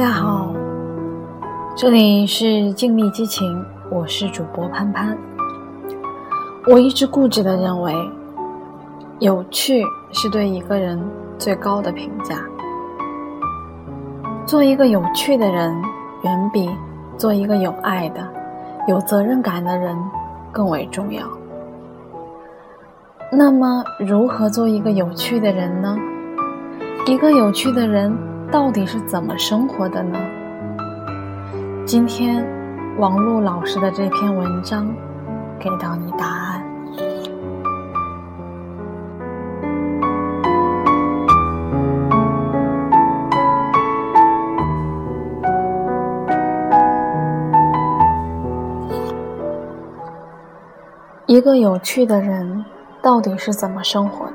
大家好，这里是静谧激情，我是主播潘潘。我一直固执的认为，有趣是对一个人最高的评价。做一个有趣的人，远比做一个有爱的、有责任感的人更为重要。那么，如何做一个有趣的人呢？一个有趣的人到底是怎么生活的呢？今天，王璐老师的这篇文章给到你答案。一个有趣的人到底是怎么生活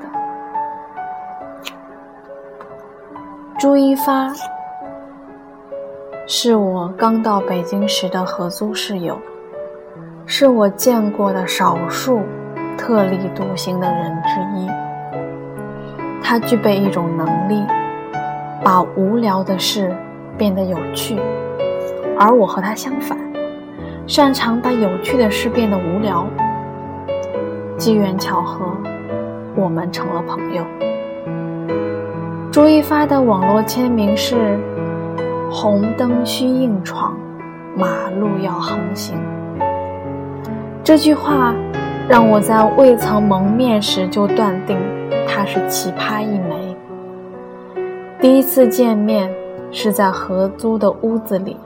朱一发是我刚到北京时的合租室友，是我见过的少数特立独行的人之一。他具备一种能力，把无聊的事变得有趣，而我和他相反，擅长把有趣的事变得无聊。机缘巧合，我们成了朋友。朱一发的网络签名是“红灯需硬闯，马路要横行”。这句话让我在未曾蒙面时就断定他是奇葩一枚。第一次见面是在合租的屋子里，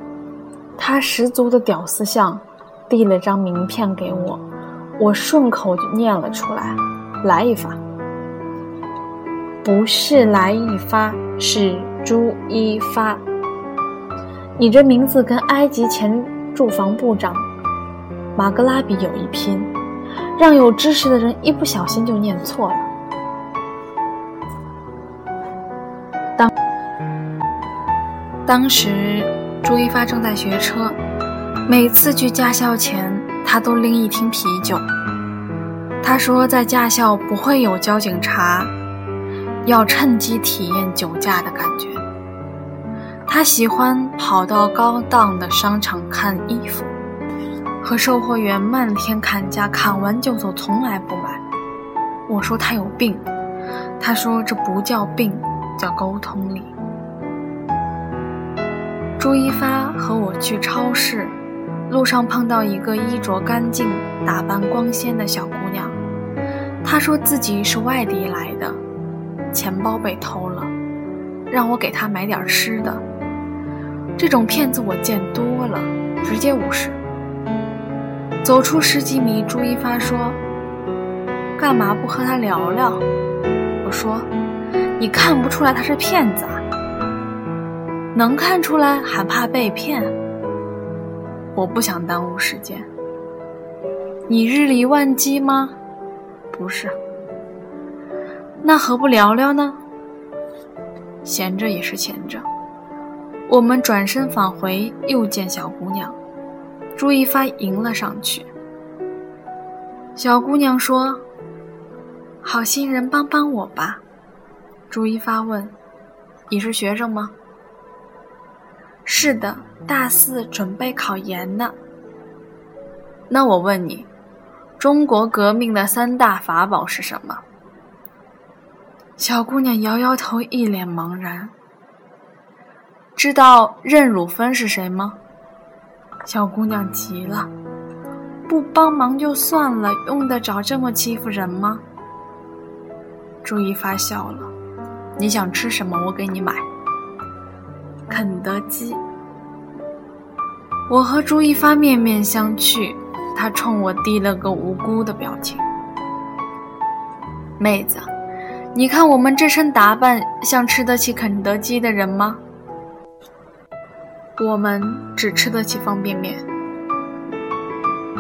他十足的屌丝相，递了张名片给我。我顺口就念了出来：“来一发。”不是来一发，是朱一发。你这名字跟埃及前住房部长马格拉比有一拼，让有知识的人一不小心就念错了。当当时朱一发正在学车，每次去驾校前。他都拎一听啤酒。他说，在驾校不会有交警查，要趁机体验酒驾的感觉。他喜欢跑到高档的商场看衣服，和售货员漫天砍价，砍完就走，从来不买。我说他有病，他说这不叫病，叫沟通力。朱一发和我去超市。路上碰到一个衣着干净、打扮光鲜的小姑娘，她说自己是外地来的，钱包被偷了，让我给他买点吃的。这种骗子我见多了，直接无视。走出十几米，朱一发说：“干嘛不和他聊聊？”我说：“你看不出来他是骗子啊？能看出来还怕被骗？”我不想耽误时间。你日理万机吗？不是。那何不聊聊呢？闲着也是闲着。我们转身返回，又见小姑娘。朱一发迎了上去。小姑娘说：“好心人，帮帮我吧。”朱一发问：“你是学生吗？”是的，大四准备考研呢。那我问你，中国革命的三大法宝是什么？小姑娘摇摇头，一脸茫然。知道任汝芬是谁吗？小姑娘急了，不帮忙就算了，用得着这么欺负人吗？朱一发笑了，你想吃什么，我给你买。肯德基。我和朱一发面面相觑，他冲我递了个无辜的表情。妹子，你看我们这身打扮，像吃得起肯德基的人吗？我们只吃得起方便面。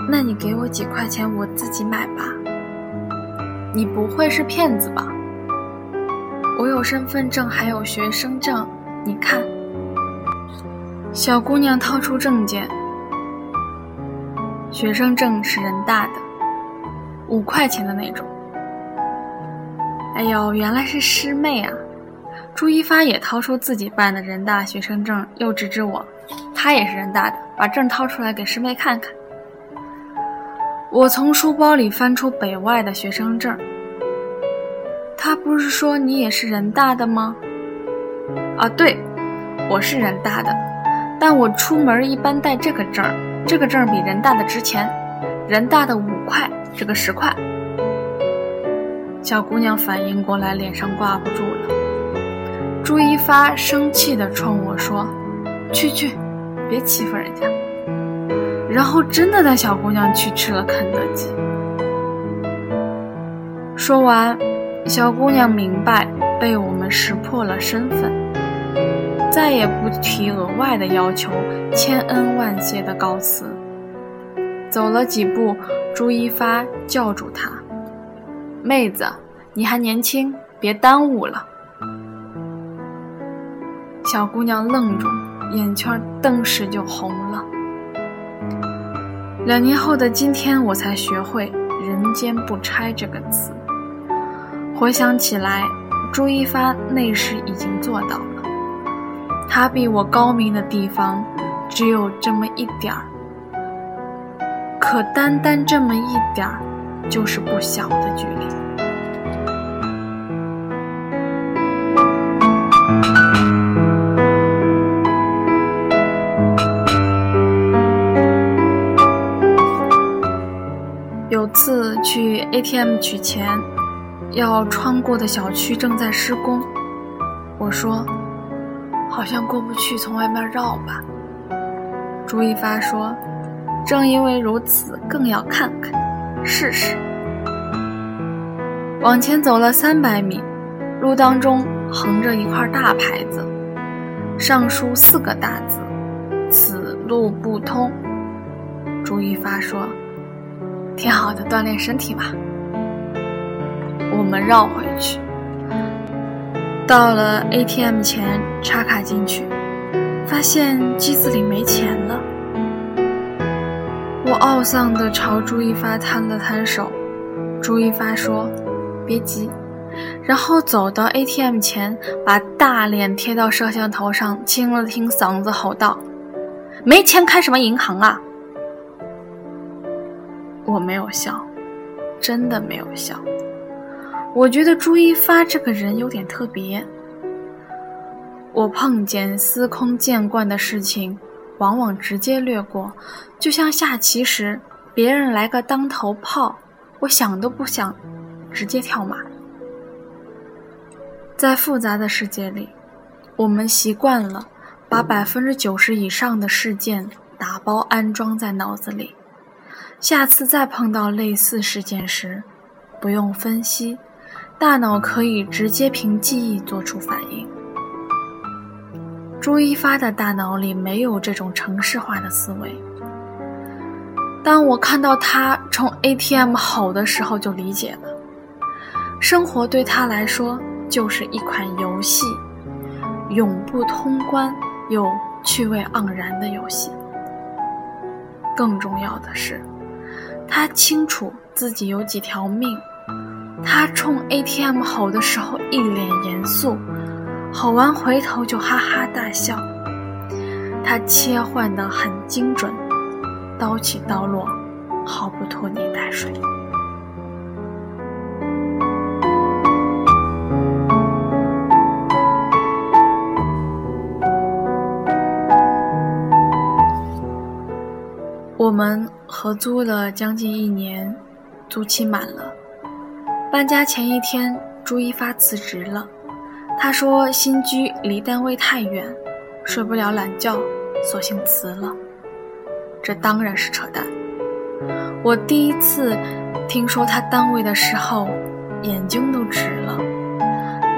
那你给我几块钱，我自己买吧。你不会是骗子吧？我有身份证，还有学生证，你看。小姑娘掏出证件，学生证是人大的，五块钱的那种。哎呦，原来是师妹啊！朱一发也掏出自己办的人大学生证，又指指我，他也是人大的，把证掏出来给师妹看看。我从书包里翻出北外的学生证。他不是说你也是人大的吗？啊，对，我是人大的，但我出门一般带这个证儿，这个证儿比人大的值钱，人大的五块，这个十块。小姑娘反应过来，脸上挂不住了。朱一发生气地冲我说：“去去，别欺负人家。”然后真的带小姑娘去吃了肯德基。说完，小姑娘明白被我们识破了身份，再也不提额外的要求，千恩万谢的告辞。走了几步，朱一发叫住她。妹子，你还年轻，别耽误了。小姑娘愣住，眼圈顿时就红了。两年后的今天，我才学会“人间不拆”这个词。回想起来，朱一发那时已经做到了。他比我高明的地方，只有这么一点儿。可单单这么一点儿。就是不小的距离。有次去 ATM 取钱，要穿过的小区正在施工，我说：“好像过不去，从外面绕吧。”朱一发说：“正因为如此，更要看看。”试试。往前走了三百米，路当中横着一块大牌子，上书四个大字：“此路不通。”朱一发说：“挺好的，锻炼身体嘛。”我们绕回去，到了 ATM 前插卡进去，发现机子里没钱了。我懊丧地朝朱一发摊了摊手，朱一发说：“别急。”然后走到 ATM 前，把大脸贴到摄像头上，清了清嗓子，吼道：“没钱开什么银行啊！”我没有笑，真的没有笑。我觉得朱一发这个人有点特别。我碰见司空见惯的事情。往往直接略过，就像下棋时，别人来个当头炮，我想都不想，直接跳马。在复杂的世界里，我们习惯了把百分之九十以上的事件打包安装在脑子里，下次再碰到类似事件时，不用分析，大脑可以直接凭记忆做出反应。朱一发的大脑里没有这种程式化的思维。当我看到他冲 ATM 吼的时候，就理解了，生活对他来说就是一款游戏，永不通关又趣味盎然的游戏。更重要的是，他清楚自己有几条命。他冲 ATM 吼的时候一脸严肃。吼完回头就哈哈大笑，他切换的很精准，刀起刀落，毫不拖泥带水。我们合租了将近一年，租期满了，搬家前一天，朱一发辞职了。他说：“新居离单位太远，睡不了懒觉，索性辞了。”这当然是扯淡。我第一次听说他单位的时候，眼睛都直了。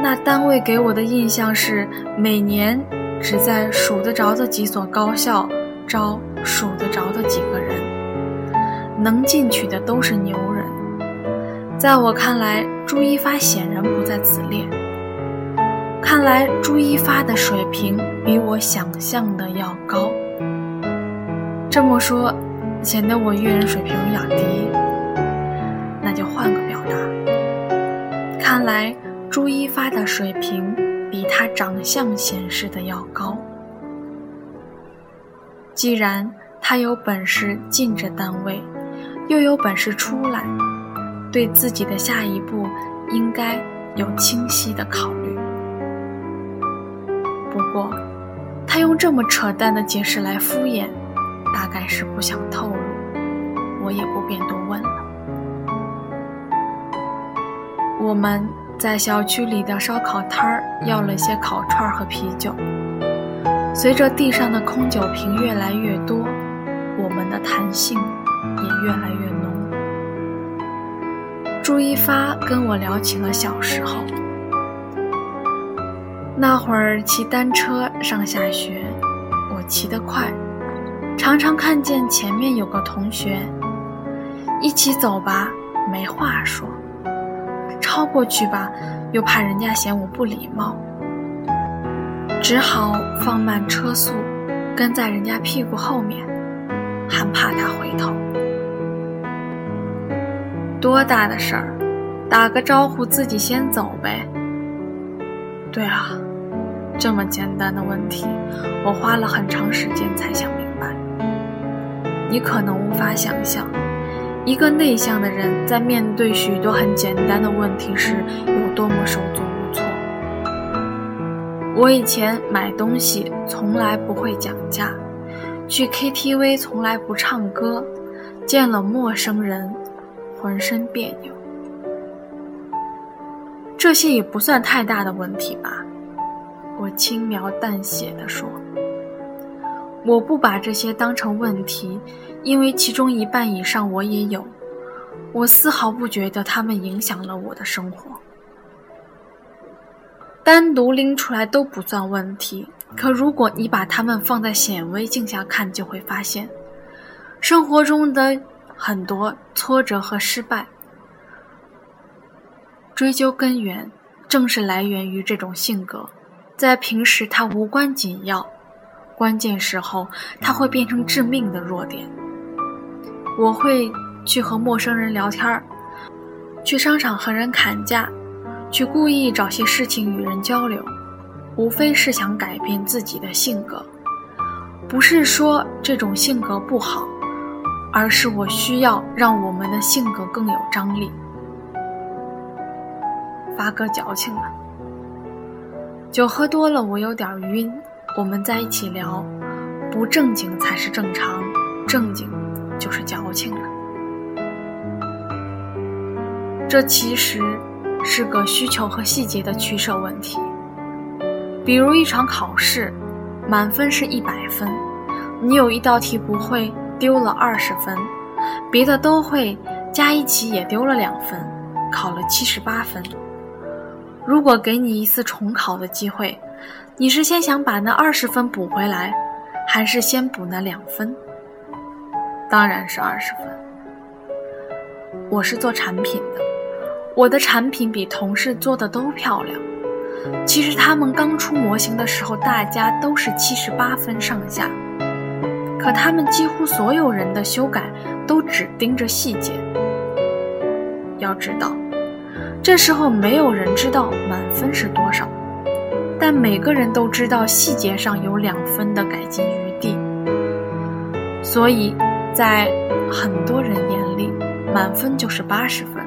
那单位给我的印象是，每年只在数得着的几所高校招数得着的几个人，能进去的都是牛人。在我看来，朱一发显然不在此列。看来朱一发的水平比我想象的要高。这么说，显得我阅人水平有点低。那就换个表达。看来朱一发的水平比他长相显示的要高。既然他有本事进这单位，又有本事出来，对自己的下一步应该有清晰的考虑。不过，他用这么扯淡的解释来敷衍，大概是不想透露，我也不便多问了。我们在小区里的烧烤摊儿要了些烤串和啤酒。随着地上的空酒瓶越来越多，我们的谈性也越来越浓。朱一发跟我聊起了小时候，那会儿骑单车上下学，我骑得快，常常看见前面有个同学，一起走吧，没话说；超过去吧，又怕人家嫌我不礼貌。只好放慢车速，跟在人家屁股后面，还怕他回头。多大的事儿，打个招呼自己先走呗。对啊，这么简单的问题，我花了很长时间才想明白。你可能无法想象，一个内向的人在面对许多很简单的问题时有多么手足无措。我以前买东西从来不会讲价，去 KTV 从来不唱歌，见了陌生人浑身别扭。这些也不算太大的问题吧？我轻描淡写的说。我不把这些当成问题，因为其中一半以上我也有，我丝毫不觉得他们影响了我的生活。单独拎出来都不算问题，可如果你把它们放在显微镜下看，就会发现，生活中的很多挫折和失败，追究根源，正是来源于这种性格。在平时它无关紧要，关键时候它会变成致命的弱点。我会去和陌生人聊天儿，去商场和人砍价。去故意找些事情与人交流，无非是想改变自己的性格。不是说这种性格不好，而是我需要让我们的性格更有张力。发哥矫情了，酒喝多了，我有点晕。我们在一起聊，不正经才是正常，正经就是矫情了。这其实。是个需求和细节的取舍问题。比如一场考试，满分是一百分，你有一道题不会，丢了二十分，别的都会，加一起也丢了两分，考了七十八分。如果给你一次重考的机会，你是先想把那二十分补回来，还是先补那两分？当然是二十分。我是做产品的。我的产品比同事做的都漂亮。其实他们刚出模型的时候，大家都是七十八分上下。可他们几乎所有人的修改都只盯着细节。要知道，这时候没有人知道满分是多少，但每个人都知道细节上有两分的改进余地。所以，在很多人眼里，满分就是八十分。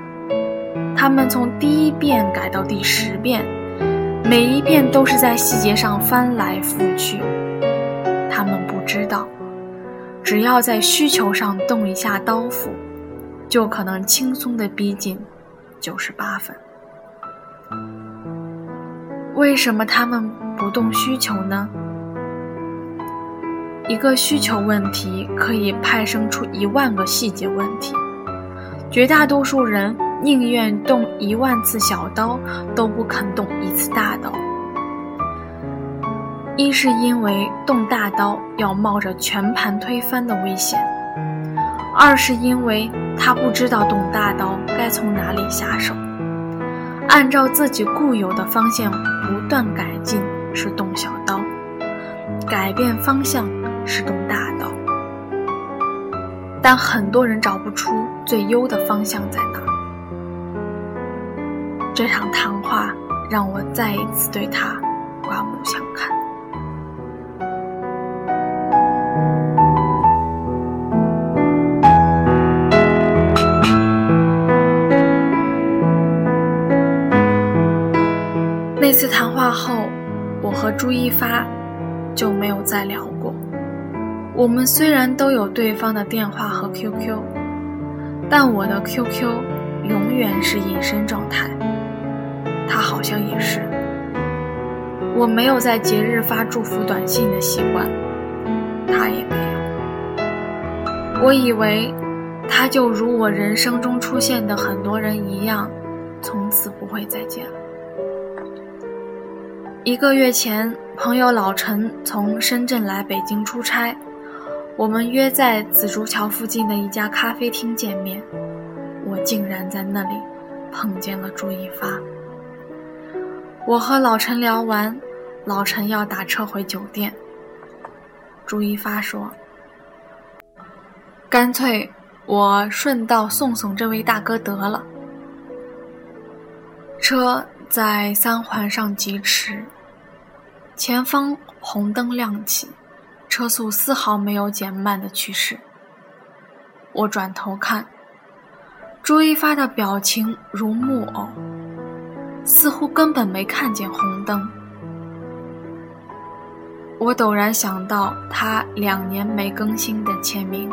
他们从第一遍改到第十遍，每一遍都是在细节上翻来覆去。他们不知道，只要在需求上动一下刀斧，就可能轻松地逼近九十八分。为什么他们不动需求呢？一个需求问题可以派生出一万个细节问题，绝大多数人。宁愿动一万次小刀，都不肯动一次大刀。一是因为动大刀要冒着全盘推翻的危险；二是因为他不知道动大刀该从哪里下手。按照自己固有的方向不断改进是动小刀，改变方向是动大刀。但很多人找不出最优的方向在哪。这场谈话让我再一次对他刮目相看。次谈话后，我和朱一发就没有再聊过。我们虽然都有对方的电话和 QQ，但我的 QQ 永远是隐身状态，他好像也是。我没有在节日发祝福短信的习惯，他也没有。我以为他就如我人生中出现的很多人一样，从此不会再见了。一个月前，朋友老陈从深圳来北京出差。我们约在紫竹桥附近的一家咖啡厅见面，我竟然在那里碰见了朱一发。我和老陈聊完，老陈要打车回酒店。朱一发说：“干脆我顺道送送这位大哥得了。”车在三环上疾驰，前方红灯亮起。车速丝毫没有减慢的趋势。我转头看，朱一发的表情如木偶，似乎根本没看见红灯。我陡然想到他两年没更新的签名，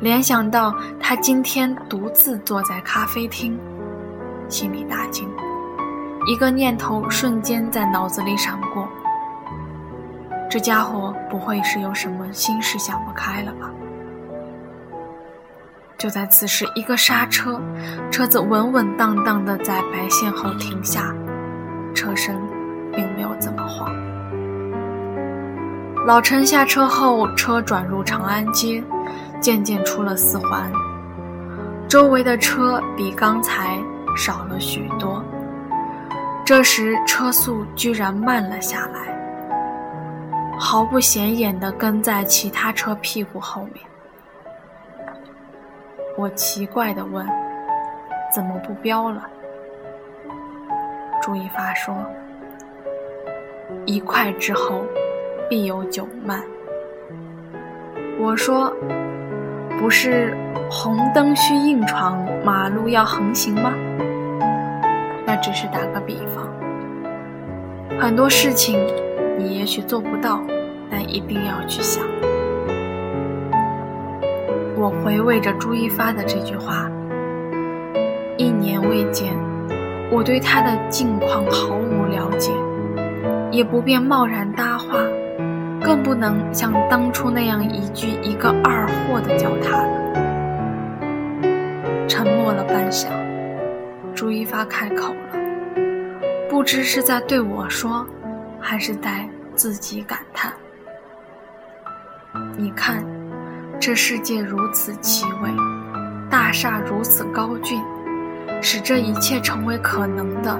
联想到他今天独自坐在咖啡厅，心里大惊，一个念头瞬间在脑子里闪过。这家伙不会是有什么心事想不开了吧？就在此时，一个刹车，车子稳稳当当的在白线后停下，车身并没有怎么晃。老陈下车后，车转入长安街，渐渐出了四环，周围的车比刚才少了许多。这时车速居然慢了下来。毫不显眼地跟在其他车屁股后面。我奇怪地问：“怎么不飙了？”朱一发说：“一快之后，必有九慢。”我说：“不是红灯需硬闯，马路要横行吗？”只是打个比方，很多事情。你也许做不到，但一定要去想。我回味着朱一发的这句话。一年未见，我对他的近况毫无了解，也不便贸然搭话，更不能像当初那样一句一个二货的叫他了。沉默了半晌，朱一发开口了，不知是在对我说。还是在自己感叹。你看，这世界如此奇伟，大厦如此高峻，使这一切成为可能的，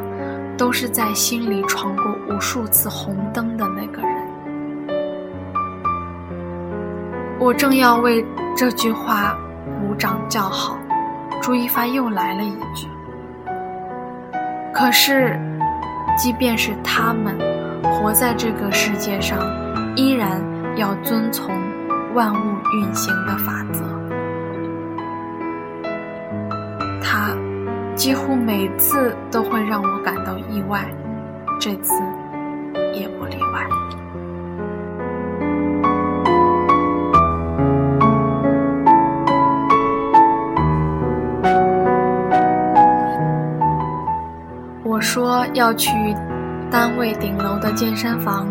都是在心里闯过无数次红灯的那个人。我正要为这句话鼓掌叫好，朱一发又来了一句：“可是，即便是他们。”活在这个世界上，依然要遵从万物运行的法则。他几乎每次都会让我感到意外，这次也不例外。说要去。单位顶楼的健身房，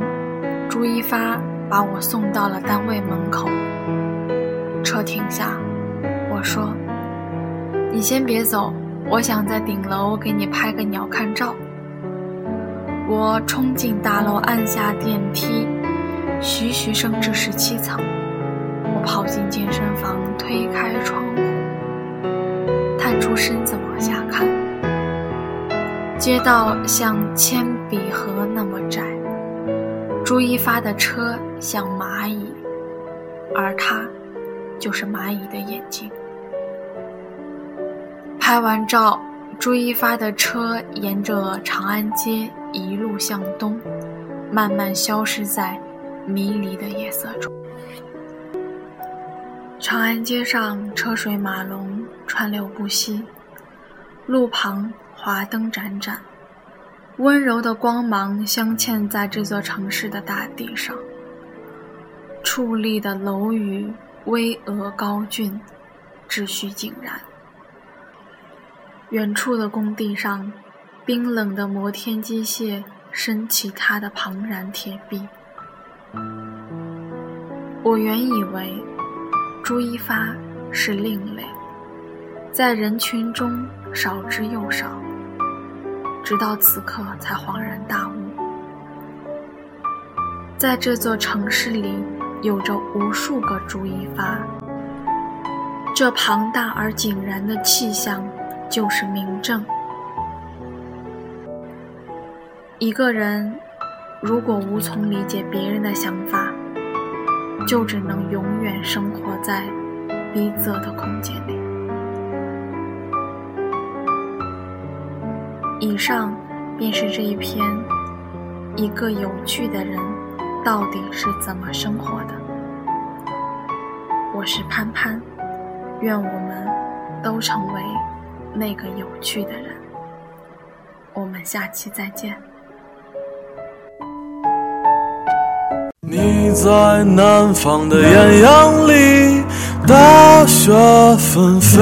朱一发把我送到了单位门口。车停下，我说：“你先别走，我想在顶楼给你拍个鸟瞰照。”我冲进大楼，按下电梯，徐徐升至十七层。我跑进健身房，推开窗户，探出身子往下看。街道像铅笔盒那么窄，朱一发的车像蚂蚁，而他就是蚂蚁的眼睛。拍完照，朱一发的车沿着长安街一路向东，慢慢消失在迷离的夜色中。长安街上车水马龙，川流不息，路旁华灯盏盏，温柔的光芒镶嵌在这座城市的大地上。矗立的楼宇巍峨高峻，秩序井然。远处的工地上，冰冷的摩天机械升起它的庞然铁壁。我原以为朱一发是另类，在人群中少之又少，直到此刻才恍然大悟，在这座城市里有着无数个朱一发，这庞大而井然的气象。就是明证。一个人如果无从理解别人的想法，就只能永远生活在逼仄的空间里。以上便是这一篇一个有趣的人到底是怎么生活的。我是潘潘，愿我们都成为。那个有趣的人，我们下期再见。你在南方的艳阳里，大雪纷飞；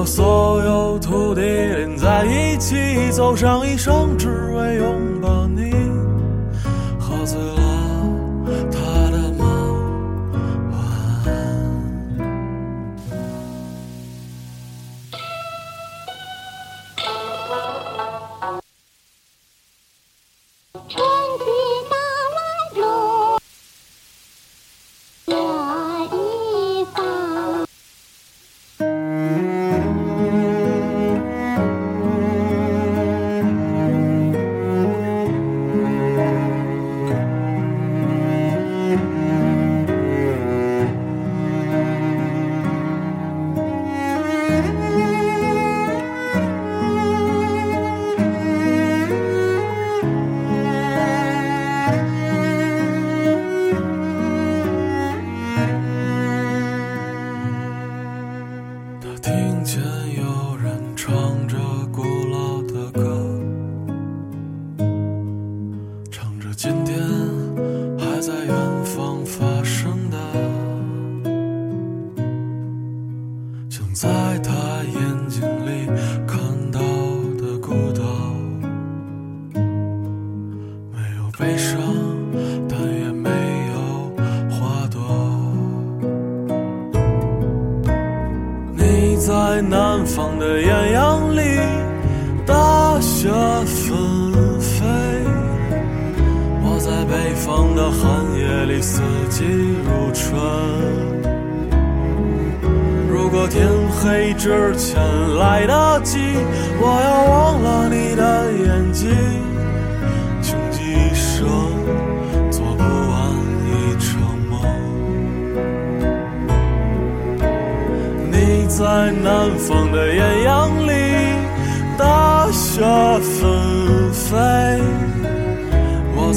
和所有土地连在一起，走上一生，只为拥抱你。喝醉了，里，四季如春。如果天黑之前来得及，我要忘了你的眼睛。穷极一生做不完一场梦。你在南方的艳阳里，大雪纷飞；